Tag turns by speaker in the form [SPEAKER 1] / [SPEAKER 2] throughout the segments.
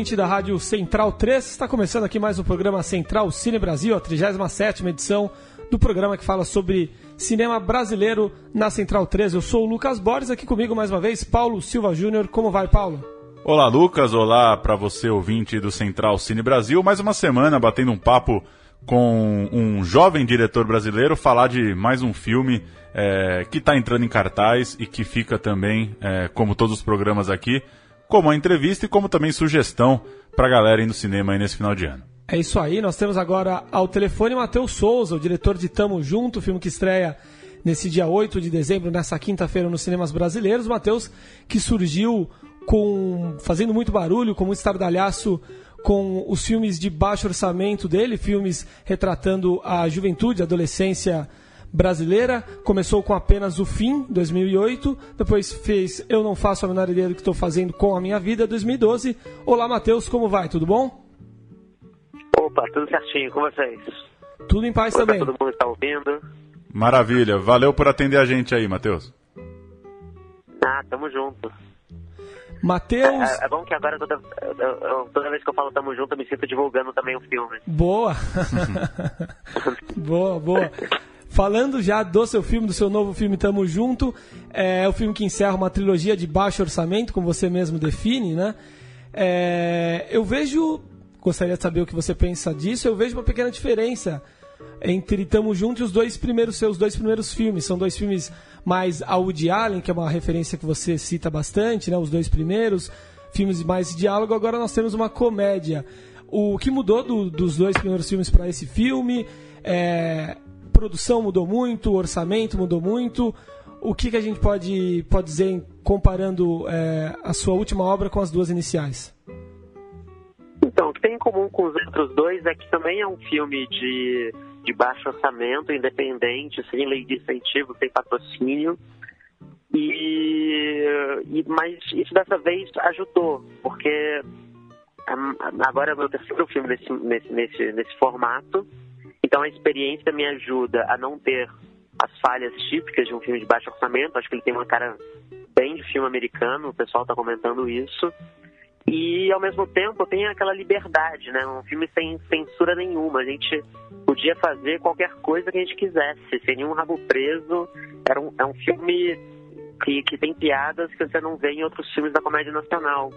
[SPEAKER 1] Ouvinte da Rádio Central 3. Está começando aqui mais um programa Central Cine Brasil, a 37 edição do programa que fala sobre cinema brasileiro na Central 3. Eu sou o Lucas Borges, aqui comigo mais uma vez, Paulo Silva Júnior. Como vai, Paulo?
[SPEAKER 2] Olá, Lucas. Olá para você, ouvinte do Central Cine Brasil. Mais uma semana batendo um papo com um jovem diretor brasileiro, falar de mais um filme é, que está entrando em cartaz e que fica também, é, como todos os programas aqui, como a entrevista e como também sugestão para a galera ir no cinema aí nesse final de ano.
[SPEAKER 1] É isso aí, nós temos agora ao telefone Matheus Souza, o diretor de Tamo Junto, filme que estreia nesse dia 8 de dezembro, nessa quinta-feira, nos cinemas brasileiros. Matheus, que surgiu com fazendo muito barulho, com muito estardalhaço com os filmes de baixo orçamento dele, filmes retratando a juventude, a adolescência brasileira. Começou com apenas O Fim, 2008. Depois fez Eu Não Faço a Menor Ideia do que Estou Fazendo com a Minha Vida, 2012. Olá, Matheus, como vai? Tudo bom?
[SPEAKER 3] Opa, tudo certinho com vocês.
[SPEAKER 1] Tudo em paz também.
[SPEAKER 3] Todo mundo está ouvindo.
[SPEAKER 2] Maravilha. Valeu por atender a gente aí, Matheus.
[SPEAKER 3] Ah, tamo junto.
[SPEAKER 1] Matheus,
[SPEAKER 3] É, é bom que agora toda, toda vez que eu falo tamo junto, eu me sinto divulgando também o filme.
[SPEAKER 1] boa. boa, boa. Falando já do seu filme, do seu novo filme Tamo Junto, é o filme que encerra uma trilogia de baixo orçamento, como você mesmo define, né? É, eu vejo, gostaria de saber o que você pensa disso, eu vejo uma pequena diferença entre Tamo Junto e os dois primeiros seus dois primeiros filmes. São dois filmes mais a Woody Allen, que é uma referência que você cita bastante, né? Os dois primeiros filmes mais diálogo. Agora nós temos uma comédia. O que mudou do- dos dois primeiros filmes para esse filme? É, produção mudou muito, o orçamento mudou muito. O que, que a gente pode, pode dizer comparando é, a sua última obra com as duas iniciais?
[SPEAKER 3] Então, o que tem em comum com os outros dois é que também é um filme de, de baixo orçamento, independente, sem lei de incentivo, sem patrocínio. E, e- mas isso dessa vez ajudou, porque agora é o meu terceiro filme nesse, nesse, nesse, nesse formato. Então a experiência me ajuda a não ter as falhas típicas de um filme de baixo orçamento. Acho que ele tem uma cara bem de filme americano, o pessoal está comentando isso. E ao mesmo tempo tem aquela liberdade, né? Um filme sem censura nenhuma. A gente podia fazer qualquer coisa que a gente quisesse, sem nenhum rabo preso. Era um, é um filme que, que tem piadas que você não vê em outros filmes da comédia nacional.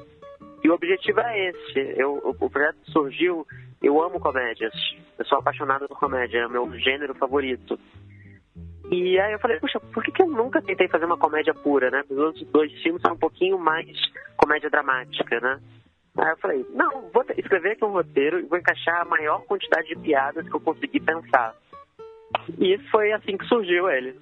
[SPEAKER 3] E o objetivo é esse. Eu, o, o projeto surgiu. Eu amo comédias. Eu sou apaixonado por comédia. É o meu gênero favorito. E aí eu falei, puxa, por que, que eu nunca tentei fazer uma comédia pura, né? Os outros dois filmes são um pouquinho mais comédia dramática, né? Aí eu falei, não, vou escrever aqui um roteiro e vou encaixar a maior quantidade de piadas que eu conseguir pensar. E foi assim que surgiu ele.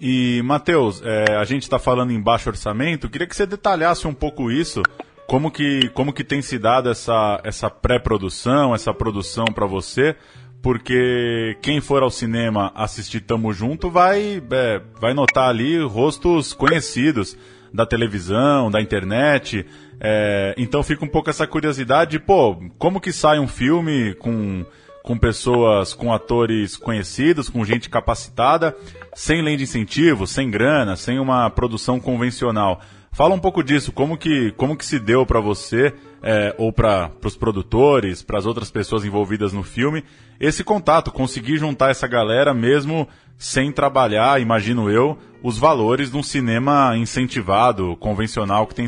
[SPEAKER 2] E, Matheus, é, a gente está falando em baixo orçamento, queria que você detalhasse um pouco isso, como que, como que tem se dado essa, essa pré-produção, essa produção para você, porque quem for ao cinema assistir Tamo Junto vai, é, vai notar ali rostos conhecidos da televisão, da internet, é, então fica um pouco essa curiosidade, pô, como que sai um filme com com pessoas, com atores conhecidos, com gente capacitada, sem lei de incentivo, sem grana, sem uma produção convencional. Fala um pouco disso, como que, como que se deu para você, é, ou para os produtores, para as outras pessoas envolvidas no filme, esse contato, conseguir juntar essa galera mesmo sem trabalhar, imagino eu, os valores de um cinema incentivado, convencional que tem,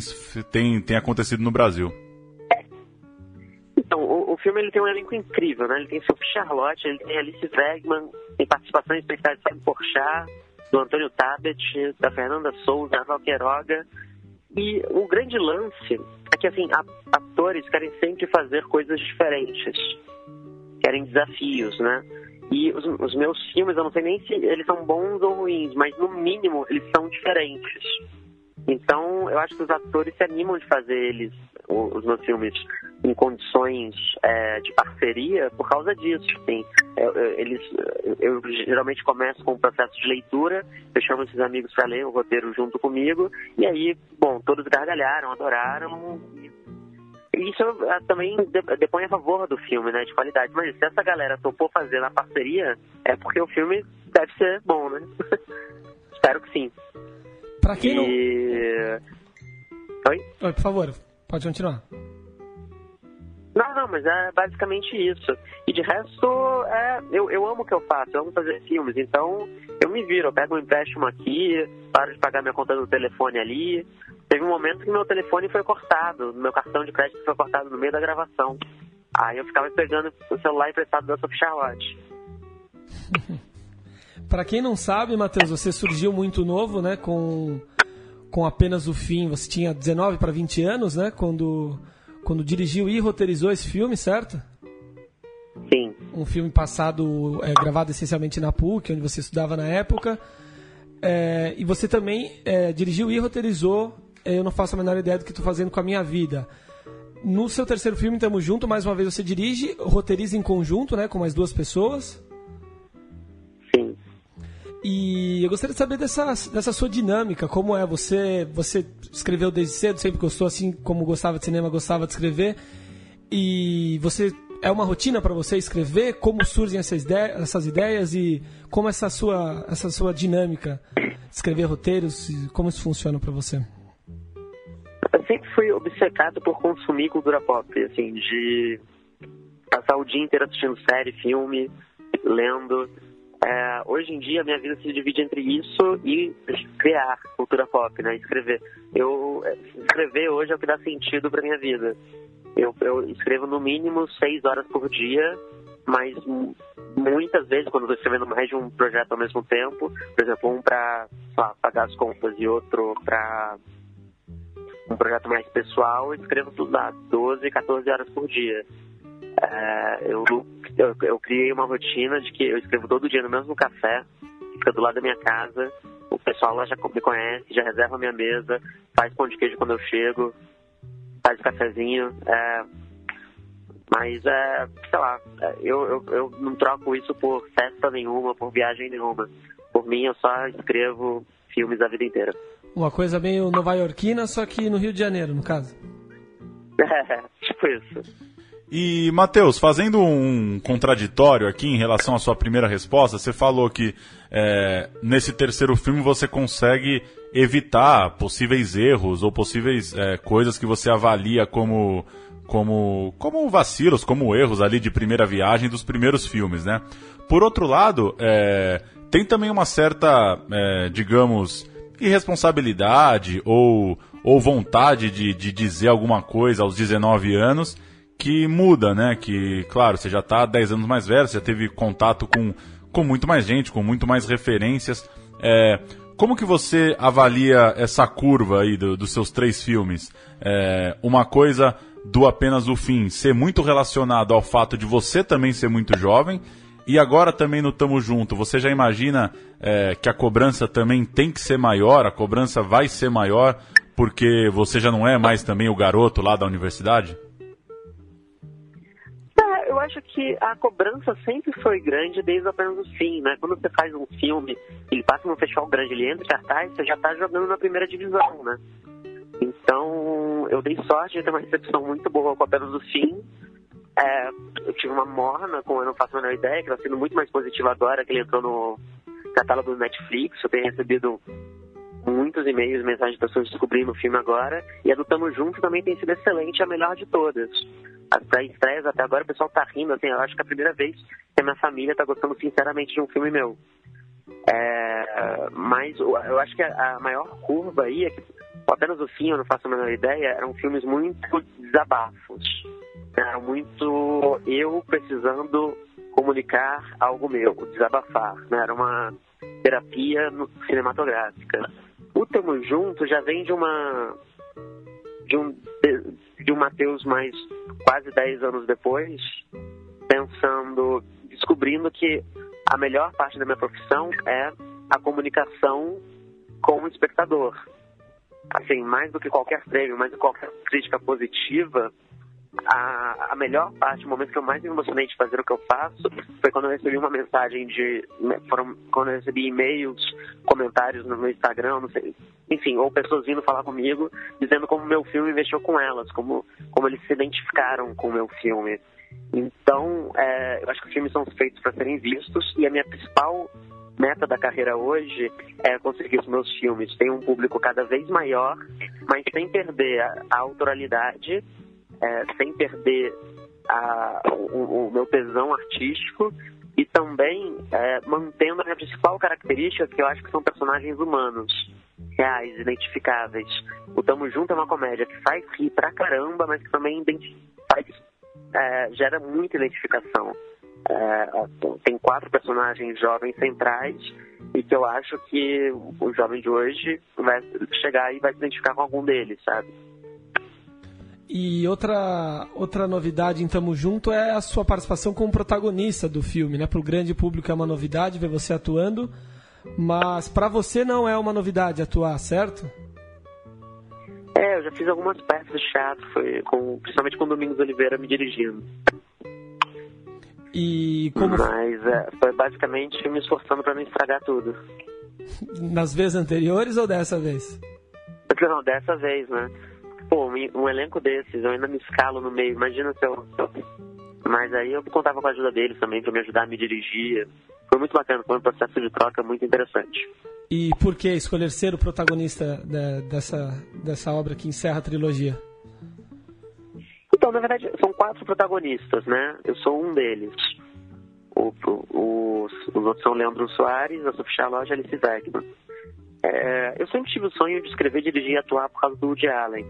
[SPEAKER 2] tem, tem acontecido no Brasil.
[SPEAKER 3] Então, o, o filme ele tem um elenco incrível, né? Ele tem Sophie Charlotte, ele tem Alice Wegman, tem participações especiais de Fábio Porchat, do Antônio Tabet, da Fernanda Souza, da Queiroga. E o grande lance é que, assim, atores querem sempre fazer coisas diferentes. Querem desafios, né? E os, os meus filmes, eu não sei nem se eles são bons ou ruins, mas no mínimo eles são diferentes. Então, eu acho que os atores se animam de fazer eles, o- os meus filmes. Em condições é, de parceria por causa disso. Assim. Eu, eu, eles, eu geralmente começo com um processo de leitura, eu chamo esses amigos para ler o roteiro junto comigo, e aí, bom, todos gargalharam, adoraram. E isso é, também depõe a favor do filme, né, de qualidade. Mas se essa galera topou fazer na parceria, é porque o filme deve ser bom, né? Espero que sim.
[SPEAKER 1] Pra quem não...
[SPEAKER 3] Oi?
[SPEAKER 1] Oi, por favor, pode continuar.
[SPEAKER 3] Não, não, mas é basicamente isso. E de resto, é, eu, eu amo o que eu faço, eu amo fazer filmes, então eu me viro, eu pego um empréstimo aqui, paro de pagar minha conta do telefone ali. Teve um momento que meu telefone foi cortado, meu cartão de crédito foi cortado no meio da gravação. Aí eu ficava pegando o celular emprestado da Sophie Charlotte.
[SPEAKER 1] Para quem não sabe, Matheus, você surgiu muito novo, né, com, com apenas o fim. Você tinha 19 para 20 anos, né, quando quando dirigiu e roteirizou esse filme, certo?
[SPEAKER 3] Sim.
[SPEAKER 1] Um filme passado, é, gravado essencialmente na PUC, onde você estudava na época. É, e você também é, dirigiu e roteirizou é, Eu Não Faço a Menor Ideia do que Estou Fazendo com a Minha Vida. No seu terceiro filme, Tamo Junto, mais uma vez você dirige, roteiriza em conjunto, né, com mais duas pessoas. E eu gostaria de saber dessa, dessa sua dinâmica, como é você você escreveu desde cedo, sempre gostou assim como gostava de cinema, gostava de escrever. E você é uma rotina para você escrever? Como surgem essas ideias, essas ideias e como essa sua essa sua dinâmica escrever roteiros como isso funciona para você?
[SPEAKER 3] Eu sempre fui obcecado por consumir cultura pop, assim, de passar o dia inteiro assistindo série, filme, lendo. É, hoje em dia, minha vida se divide entre isso e criar cultura pop, né? Escrever. Eu, é, escrever hoje é o que dá sentido para minha vida. Eu, eu escrevo no mínimo seis horas por dia, mas muitas vezes, quando estou escrevendo mais de um projeto ao mesmo tempo, por exemplo, um para pagar as contas e outro para um projeto mais pessoal, eu escrevo tudo lá 12, 14 horas por dia. É, eu, eu, eu, criei uma rotina de que eu escrevo todo dia no mesmo café, fica do lado da minha casa. O pessoal lá já me conhece, já reserva a minha mesa, faz pão de queijo quando eu chego, faz cafezinho. É, mas, é, sei lá, é, eu, eu, eu não troco isso por festa nenhuma, por viagem nenhuma. Por mim, eu só escrevo filmes a vida inteira.
[SPEAKER 1] Uma coisa meio nova-iorquina, só que no Rio de Janeiro, no caso.
[SPEAKER 3] É, tipo isso.
[SPEAKER 2] E, Matheus, fazendo um contraditório aqui em relação à sua primeira resposta, você falou que é, nesse terceiro filme você consegue evitar possíveis erros ou possíveis é, coisas que você avalia como, como, como vacilos, como erros ali de primeira viagem dos primeiros filmes, né? Por outro lado, é, tem também uma certa, é, digamos, irresponsabilidade ou, ou vontade de, de dizer alguma coisa aos 19 anos que muda, né? Que, claro, você já está 10 anos mais velho, você já teve contato com, com muito mais gente, com muito mais referências. É, como que você avalia essa curva aí do, dos seus três filmes? É, uma coisa do apenas o fim ser muito relacionado ao fato de você também ser muito jovem e agora também no Tamo Junto, você já imagina é, que a cobrança também tem que ser maior, a cobrança vai ser maior porque você já não é mais também o garoto lá da universidade?
[SPEAKER 3] Acho que a cobrança sempre foi grande desde apenas o fim, né? Quando você faz um filme, ele passa num festival grande, ele entra em cartaz, você já está jogando na primeira divisão, né? Então, eu dei sorte de ter uma recepção muito boa com apenas o fim. É, eu tive uma morna, com Eu Não Faço a Menor Ideia, que está sendo muito mais positiva agora, que ele entrou no catálogo do Netflix. Eu tenho recebido muitos e-mails, mensagens de pessoas descobrindo o filme agora. E a do Tamo Junto também tem sido excelente, a melhor de todas as pré-estreias até agora o pessoal tá rindo, assim, eu acho que é a primeira vez que a minha família tá gostando sinceramente de um filme meu. É, mas eu acho que a, maior curva aí é que apenas o fim, eu não faço a menor ideia, eram filmes muito desabafos. Eram muito eu precisando comunicar algo meu, desabafar. Né? Era uma terapia cinematográfica. O Tamo Junto já vem de uma de um de um Mateus mais quase 10 anos depois, pensando, descobrindo que a melhor parte da minha profissão é a comunicação com o espectador. Assim, mais do que qualquer prêmio, mais do que qualquer crítica positiva, a, a melhor parte, o momento que eu mais me emocionei de fazer o que eu faço, foi quando eu recebi uma mensagem de. Né, foram, quando eu recebi e-mails, comentários no meu Instagram, não sei, enfim, ou pessoas vindo falar comigo, dizendo como meu filme mexeu com elas, como, como eles se identificaram com o meu filme. Então, é, eu acho que os filmes são feitos para serem vistos e a minha principal meta da carreira hoje é conseguir os meus filmes ter um público cada vez maior, mas sem perder a, a autoralidade, é, sem perder a, o, o, meu tesão artístico e também é, mantendo a minha principal característica, que eu acho que são personagens humanos, reais, identificáveis. O Tamo Junto é uma comédia que faz rir pra caramba, mas que também faz, é, gera muita identificação. É, tem quatro personagens jovens centrais e que eu acho que o jovem de hoje vai chegar e vai se identificar com algum deles, sabe?
[SPEAKER 1] E outra, outra novidade em Tamo Junto é a sua participação como protagonista do filme, né? Para o grande público é uma novidade ver você atuando, mas para você não é uma novidade atuar, certo?
[SPEAKER 3] É, eu já fiz algumas peças de teatro, foi com, principalmente com Domingos Oliveira me dirigindo.
[SPEAKER 1] E como...
[SPEAKER 3] Mas é, foi basicamente me esforçando para não estragar tudo.
[SPEAKER 1] Nas vezes anteriores ou dessa vez?
[SPEAKER 3] Não, dessa vez, né? Pô, um, elenco desses, eu ainda me escalo no meio, imagina se eu... Mas aí eu contava com a ajuda deles também para me ajudar a me dirigir. Foi muito bacana, foi um processo de troca muito interessante.
[SPEAKER 1] E por que escolher ser o protagonista de, dessa, dessa obra que encerra a trilogia?
[SPEAKER 3] Então, na verdade, são quatro protagonistas, né? Eu sou um deles. O, o, os, os outros são Leandro Soares, a Sofia Loja e Alice Wegman. É, eu sempre tive o sonho de escrever, dirigir e atuar por causa do Woody Allen.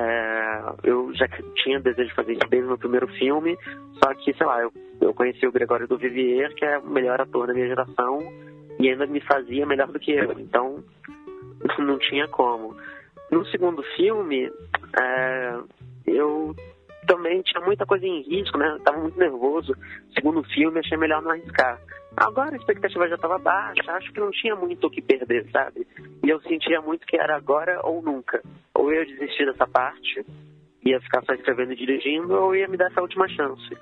[SPEAKER 3] É, eu já tinha desejo de fazer isso desde o meu primeiro filme, só que, sei lá, eu, eu conheci o Gregório do Vivier, que é o melhor ator da minha geração, e ainda me fazia melhor do que eu, então não tinha como. No segundo filme, é, eu também tinha muita coisa em risco, né? Tava muito nervoso. Segundo filme, achei melhor não arriscar. Agora a expectativa já estava baixa, acho que não tinha muito o que perder, sabe? E eu sentia muito que era agora ou nunca. Ou eu ia desistir dessa parte, ia ficar só escrevendo e dirigindo, ou ia me dar essa última chance.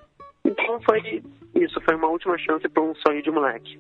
[SPEAKER 3] Então foi isso, foi uma última chance para um sonho de moleque.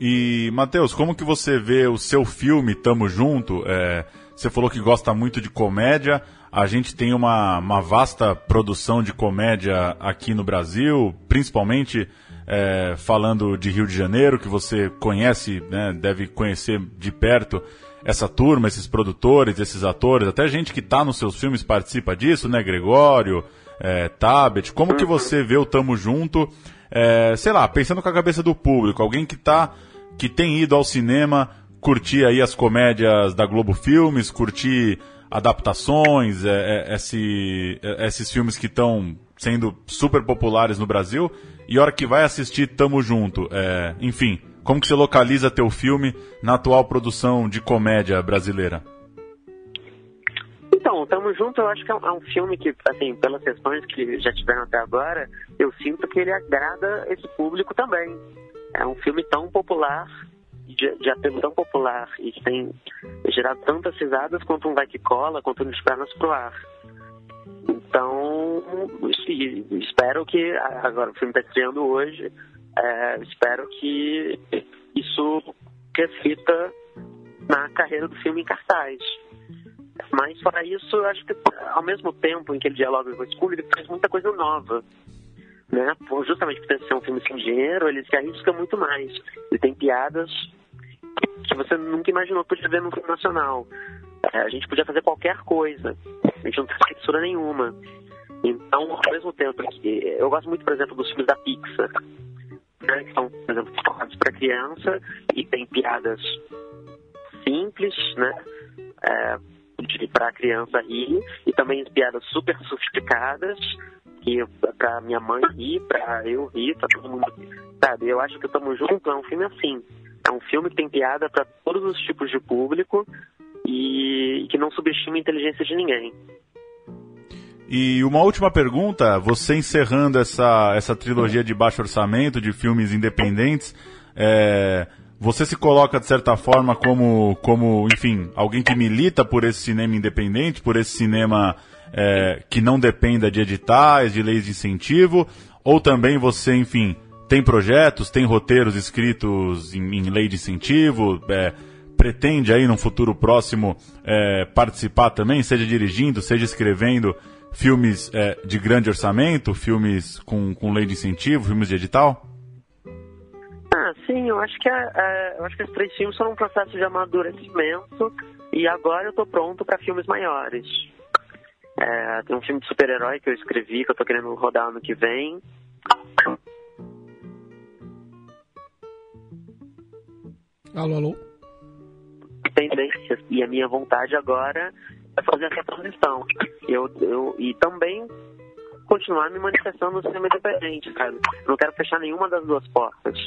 [SPEAKER 2] E, Matheus, como que você vê o seu filme Tamo Junto? É, você falou que gosta muito de comédia. A gente tem uma, uma vasta produção de comédia aqui no Brasil, principalmente é, falando de Rio de Janeiro, que você conhece, né, deve conhecer de perto essa turma, esses produtores, esses atores, até gente que está nos seus filmes participa disso, né, Gregório, é, Tabet. Como que você vê o Tamo Junto, é, sei lá, pensando com a cabeça do público, alguém que tá, que tem ido ao cinema curtir aí as comédias da Globo Filmes, curtir adaptações, é, é, esse, é, esses filmes que estão sendo super populares no Brasil, e a hora que vai assistir Tamo Junto, é, enfim, como que você localiza teu filme na atual produção de comédia brasileira?
[SPEAKER 3] Então, Tamo Junto eu acho que é um, é filme que, assim, pelas sessões que já tiveram até agora, eu sinto que ele agrada esse público também. É um filme tão popular de, apelo tão popular e que tem gerado tantas risadas quanto um vai que cola, quanto um pernas pro ar. Espero que, agora o filme está estreando hoje, é, espero que isso reflita na carreira do filme em cartaz. Mas, fora isso, eu acho que ao mesmo tempo em que ele dialoga com esse público, ele faz muita coisa nova. Né? Justamente por ser um filme sem dinheiro, ele se arrisca muito mais. Ele tem piadas que você nunca imaginou que podia ver no filme nacional. É, a gente podia fazer qualquer coisa. A gente não tem censura nenhuma. Então, ao mesmo tempo que eu gosto muito, por exemplo, dos filmes da Pixar, né, que são, por exemplo, focados para criança e tem piadas simples, né, é, para a criança rir e também piadas super sofisticadas que para minha mãe rir, para eu rir, para todo mundo, sabe? Eu acho que Tamo Junto é um filme assim. É um filme que tem piada para todos os tipos de público e que não subestima a inteligência de ninguém.
[SPEAKER 2] E uma última pergunta, você encerrando essa, essa trilogia de baixo orçamento, de filmes independentes, é, você se coloca de certa forma como, como, enfim, alguém que milita por esse cinema independente, por esse cinema é, que não dependa de editais, de leis de incentivo, ou também você, enfim, tem projetos, tem roteiros escritos em, em lei de incentivo, é, pretende aí num futuro próximo é, participar também, seja dirigindo, seja escrevendo filmes é, de grande orçamento, filmes com, com lei de incentivo, filmes de edital?
[SPEAKER 3] Ah, sim, eu acho que a, a, eu acho que os três filmes são um processo de amadurecimento e agora eu tô pronto para filmes maiores. É, tem um filme de super-herói que eu escrevi que eu tô querendo rodar ano que vem.
[SPEAKER 1] Alô, alô.
[SPEAKER 3] Tendências e a minha vontade agora é fazer essa transição. Eu, eu e também continuar me manifestando no cinema independente, sabe? Não quero fechar nenhuma das duas portas.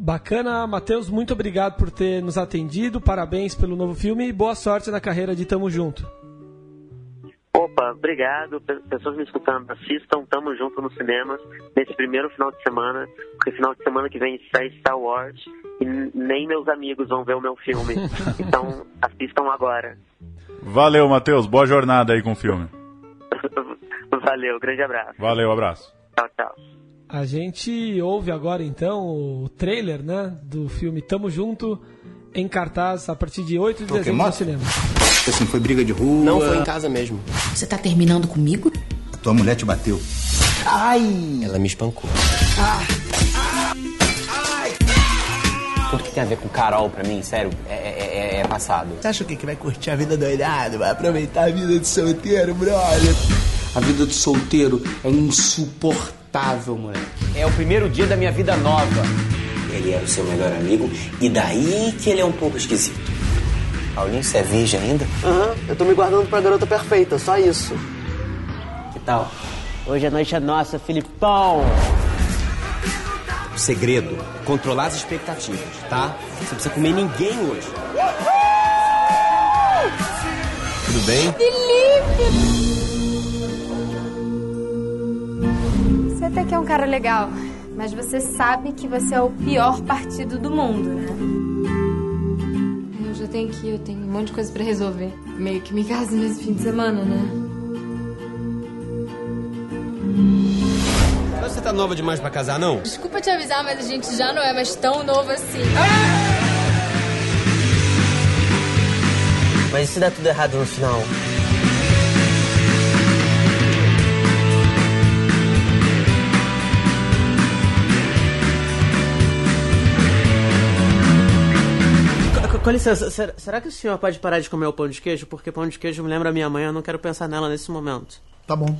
[SPEAKER 1] Bacana, Matheus, muito obrigado por ter nos atendido, parabéns pelo novo filme e boa sorte na carreira de Tamo Junto.
[SPEAKER 3] Opa, obrigado. Pessoas me escutando, assistam Tamo Junto nos cinemas nesse primeiro final de semana, porque final de semana que vem sai Star Wars e nem meus amigos vão ver o meu filme. então assistam agora.
[SPEAKER 2] Valeu, Matheus. Boa jornada aí com o filme.
[SPEAKER 3] Valeu, grande abraço.
[SPEAKER 2] Valeu, abraço.
[SPEAKER 3] Tchau, tchau.
[SPEAKER 1] A gente ouve agora então o trailer, né, do filme Tamo Junto em cartaz a partir de 8 de dezembro no cinema.
[SPEAKER 4] Assim, foi briga de rua.
[SPEAKER 5] Não foi em casa mesmo.
[SPEAKER 6] Você tá terminando comigo?
[SPEAKER 4] A tua mulher te bateu.
[SPEAKER 5] Ai! Ela me espancou. Ah. Tudo que tem a ver com Carol pra mim, sério, é, é, é, é passado.
[SPEAKER 7] Você acha o quê? Que vai curtir a vida doidado? Vai aproveitar a vida de solteiro, brother?
[SPEAKER 5] A vida de solteiro é insuportável, moleque. É o primeiro dia da minha vida nova. Ele era o seu melhor amigo, e daí que ele é um pouco esquisito. Paulinho, você é virgem ainda?
[SPEAKER 8] Aham, uhum, eu tô me guardando pra garota perfeita, só isso.
[SPEAKER 5] Que tal? Hoje a noite é nossa, Filipão! O segredo, controlar as expectativas, tá? Você não precisa comer ninguém hoje. Tudo bem?
[SPEAKER 9] Felipe! Você até que é um cara legal, mas você sabe que você é o pior partido do mundo, né?
[SPEAKER 10] Eu já tenho que ir, eu tenho um monte de coisa pra resolver. Meio que me caso nesse fim de semana, né?
[SPEAKER 5] Tá nova demais pra casar, não?
[SPEAKER 10] Desculpa te avisar, mas a gente já não é mais tão novo assim.
[SPEAKER 5] Mas e se der tudo errado no final?
[SPEAKER 8] Com licença, será que o senhor pode parar de comer o pão de queijo? Porque pão de queijo me lembra a minha mãe, eu não quero pensar nela nesse momento.
[SPEAKER 7] Tá bom.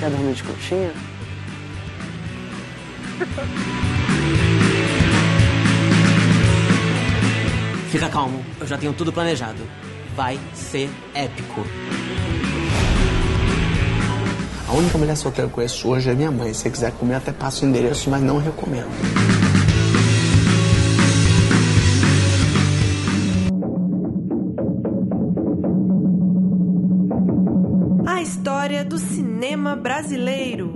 [SPEAKER 8] Quer dormir de conchinha? Fica calmo, eu já tenho tudo planejado. Vai ser épico.
[SPEAKER 7] A única mulher solteira que eu conheço hoje é minha mãe. Se você quiser comer, até passo o endereço, mas não recomendo.
[SPEAKER 11] Cinema brasileiro.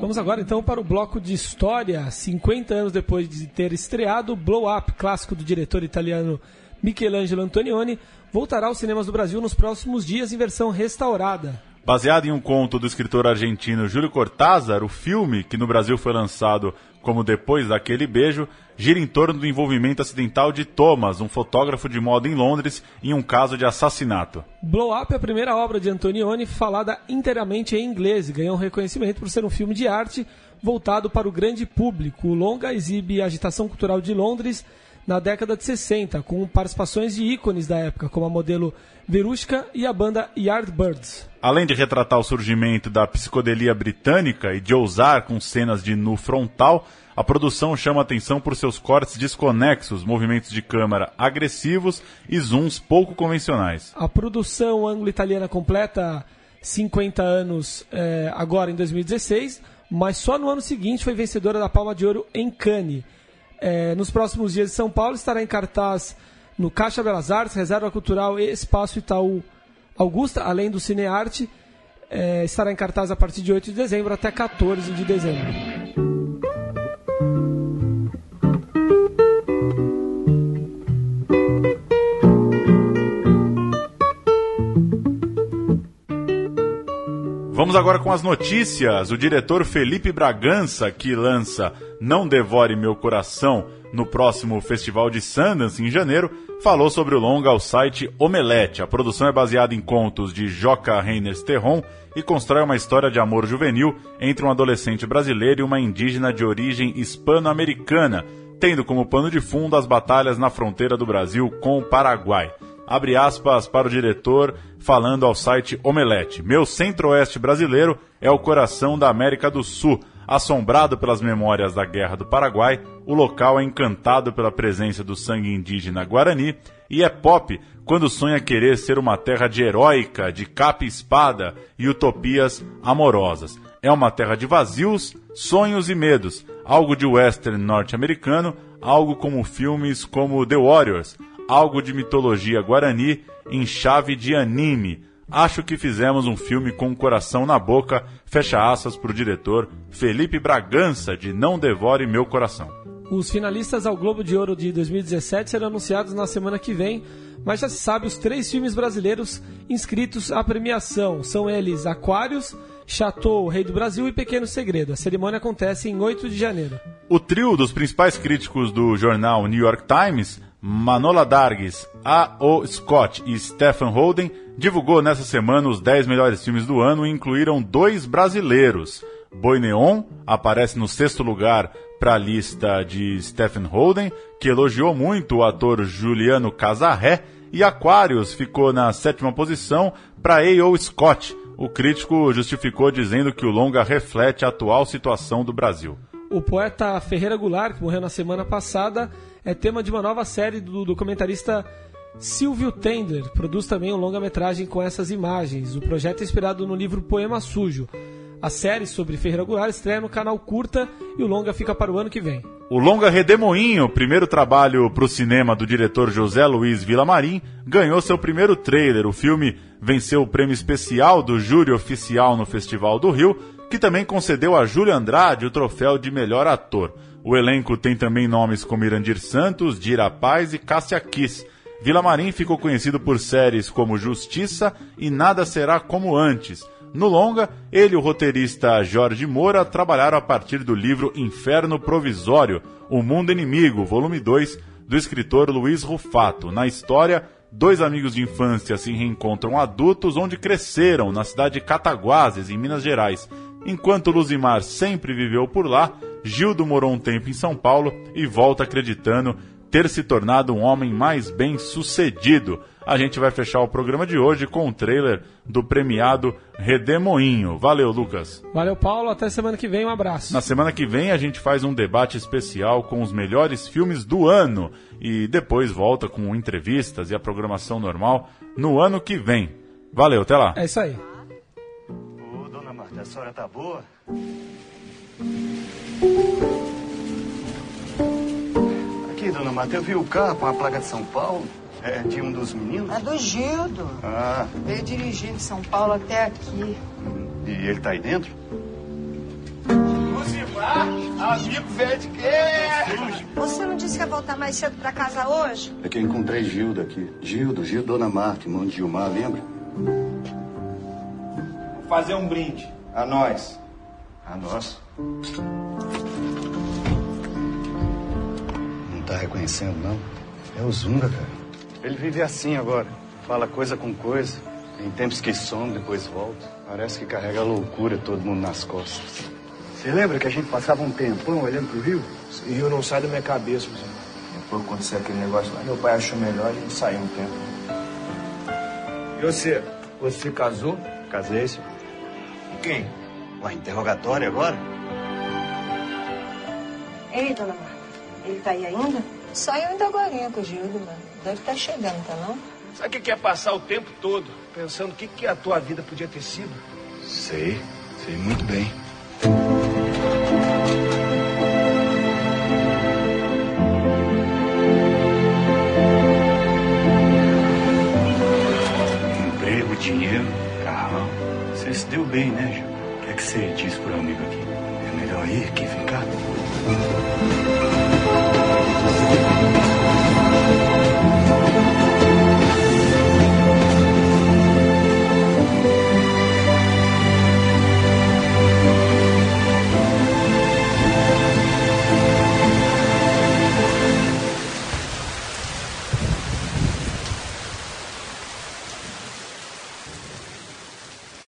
[SPEAKER 1] Vamos agora então para o bloco de história. 50 anos depois de ter estreado Blow Up, clássico do diretor italiano Michelangelo Antonioni, voltará aos cinemas do Brasil nos próximos dias em versão restaurada.
[SPEAKER 2] Baseado em um conto do escritor argentino Júlio Cortázar, o filme, que no Brasil foi lançado como Depois daquele Beijo, gira em torno do envolvimento acidental de Thomas, um fotógrafo de moda em Londres, em um caso de assassinato.
[SPEAKER 1] Blow Up é a primeira obra de Antonioni falada inteiramente em inglês e ganhou um reconhecimento por ser um filme de arte voltado para o grande público. O longa exibe a agitação cultural de Londres na década de 60, com participações de ícones da época, como a modelo Verushka e a banda Yardbirds.
[SPEAKER 2] Além de retratar o surgimento da psicodelia britânica e de ousar com cenas de nu frontal, a produção chama atenção por seus cortes desconexos, movimentos de câmera agressivos e zooms pouco convencionais.
[SPEAKER 1] A produção anglo-italiana completa 50 anos é, agora em 2016, mas só no ano seguinte foi vencedora da Palma de Ouro em Cannes. É, nos próximos dias de São Paulo estará em cartaz no Caixa Belas Artes, Reserva Cultural e Espaço Itaú Augusta, além do Cinearte. É, estará em cartaz a partir de 8 de dezembro até 14 de dezembro.
[SPEAKER 2] Agora com as notícias. O diretor Felipe Bragança, que lança Não Devore Meu Coração no próximo Festival de Sundance em janeiro, falou sobre o longa ao site Omelete. A produção é baseada em contos de Joca Reyners Terron e constrói uma história de amor juvenil entre um adolescente brasileiro e uma indígena de origem hispano-americana, tendo como pano de fundo as batalhas na fronteira do Brasil com o Paraguai. Abre aspas para o diretor falando ao site Omelete. Meu centro-oeste brasileiro é o coração da América do Sul. Assombrado pelas memórias da Guerra do Paraguai, o local é encantado pela presença do sangue indígena Guarani e é pop quando sonha querer ser uma terra de heróica, de capa e espada e utopias amorosas. É uma terra de vazios, sonhos e medos, algo de western norte-americano, algo como filmes como The Warriors, algo de mitologia guarani em chave de anime. Acho que fizemos um filme com o coração na boca, fecha aspas para o diretor Felipe Bragança de Não Devore Meu Coração.
[SPEAKER 1] Os finalistas ao Globo de Ouro de 2017 serão anunciados na semana que vem, mas já se sabe os três filmes brasileiros inscritos à premiação. São eles Aquários, Chateau, Rei do Brasil e Pequeno Segredo. A cerimônia acontece em 8 de janeiro.
[SPEAKER 2] O trio dos principais críticos do jornal New York Times, Manola Dargis, A.O. Scott e Stephen Holden, divulgou nessa semana os 10 melhores filmes do ano e incluíram dois brasileiros. Boi Neon aparece no sexto lugar para a lista de Stephen Holden, que elogiou muito o ator Juliano Casarré, e Aquarius ficou na sétima posição para A.O. Scott. O crítico justificou dizendo que o longa reflete a atual situação do Brasil.
[SPEAKER 1] O poeta Ferreira Goulart, que morreu na semana passada, é tema de uma nova série do documentarista Silvio Tender. Produz também um longa-metragem com essas imagens. O projeto é inspirado no livro Poema Sujo. A série sobre Ferreira Goulart estreia no canal Curta e o longa fica para o ano que vem.
[SPEAKER 2] O longa Redemoinho, primeiro trabalho para o cinema do diretor José Luiz Villamarim, ganhou seu primeiro trailer. O filme venceu o prêmio especial do júri oficial no Festival do Rio, que também concedeu a Júlio Andrade o troféu de melhor ator. O elenco tem também nomes como Irandir Santos, Dira Paz e Cássia Kiss. Villamarim ficou conhecido por séries como Justiça e Nada Será Como Antes. No longa, ele e o roteirista Jorge Moura trabalharam a partir do livro Inferno Provisório, O Mundo Inimigo, volume 2, do escritor Luiz Rufato. Na história, dois amigos de infância se reencontram adultos onde cresceram, na cidade de Cataguases, em Minas Gerais. Enquanto Luzimar sempre viveu por lá, Gildo morou um tempo em São Paulo e volta acreditando ter se tornado um homem mais bem sucedido. A gente vai fechar o programa de hoje com o um trailer do premiado Redemoinho. Valeu, Lucas.
[SPEAKER 1] Valeu, Paulo. Até semana que vem. Um abraço.
[SPEAKER 2] Na semana que vem a gente faz um debate especial com os melhores filmes do ano e depois volta com entrevistas e a programação normal no ano que vem. Valeu, até lá.
[SPEAKER 1] É isso aí.
[SPEAKER 12] A senhora tá boa? Aqui, dona Marta, eu vi o carro com a placa de São Paulo. É de um dos meninos?
[SPEAKER 13] É do Gildo.
[SPEAKER 12] Ah.
[SPEAKER 13] Veio dirigindo de São Paulo até aqui.
[SPEAKER 12] E ele tá aí dentro?
[SPEAKER 14] Amigo velho de quê?
[SPEAKER 13] Você não disse que ia voltar mais cedo pra casa hoje?
[SPEAKER 12] É que eu encontrei Gildo aqui. Gildo, Gildo, Dona Marta, irmão de Gilmar, lembra?
[SPEAKER 14] Vou fazer um brinde. A nós.
[SPEAKER 12] A nós? Não tá reconhecendo, não? É o Zunga, cara. Ele vive assim agora. Fala coisa com coisa. Tem tempos que some, depois volta. Parece que carrega a loucura todo mundo nas costas. Você lembra que a gente passava um tempão olhando pro rio?
[SPEAKER 14] Esse rio não sai da minha cabeça, Zé. Depois que aconteceu aquele negócio lá, meu pai achou melhor a gente sair um tempo. E você? Você casou?
[SPEAKER 12] Casei, senhor.
[SPEAKER 14] Quem?
[SPEAKER 12] Ué, interrogatório agora?
[SPEAKER 13] Ei, dona Marta, ele tá aí ainda? Saiu ainda agora com o Gildo, mano. Deve estar tá chegando, tá não?
[SPEAKER 14] Sabe o que é passar o tempo todo pensando o que, que a tua vida podia ter sido?
[SPEAKER 12] Sei, sei muito bem. se deu bem, né, Gil? O que é que você diz pro amigo aqui? É melhor ir que ficar?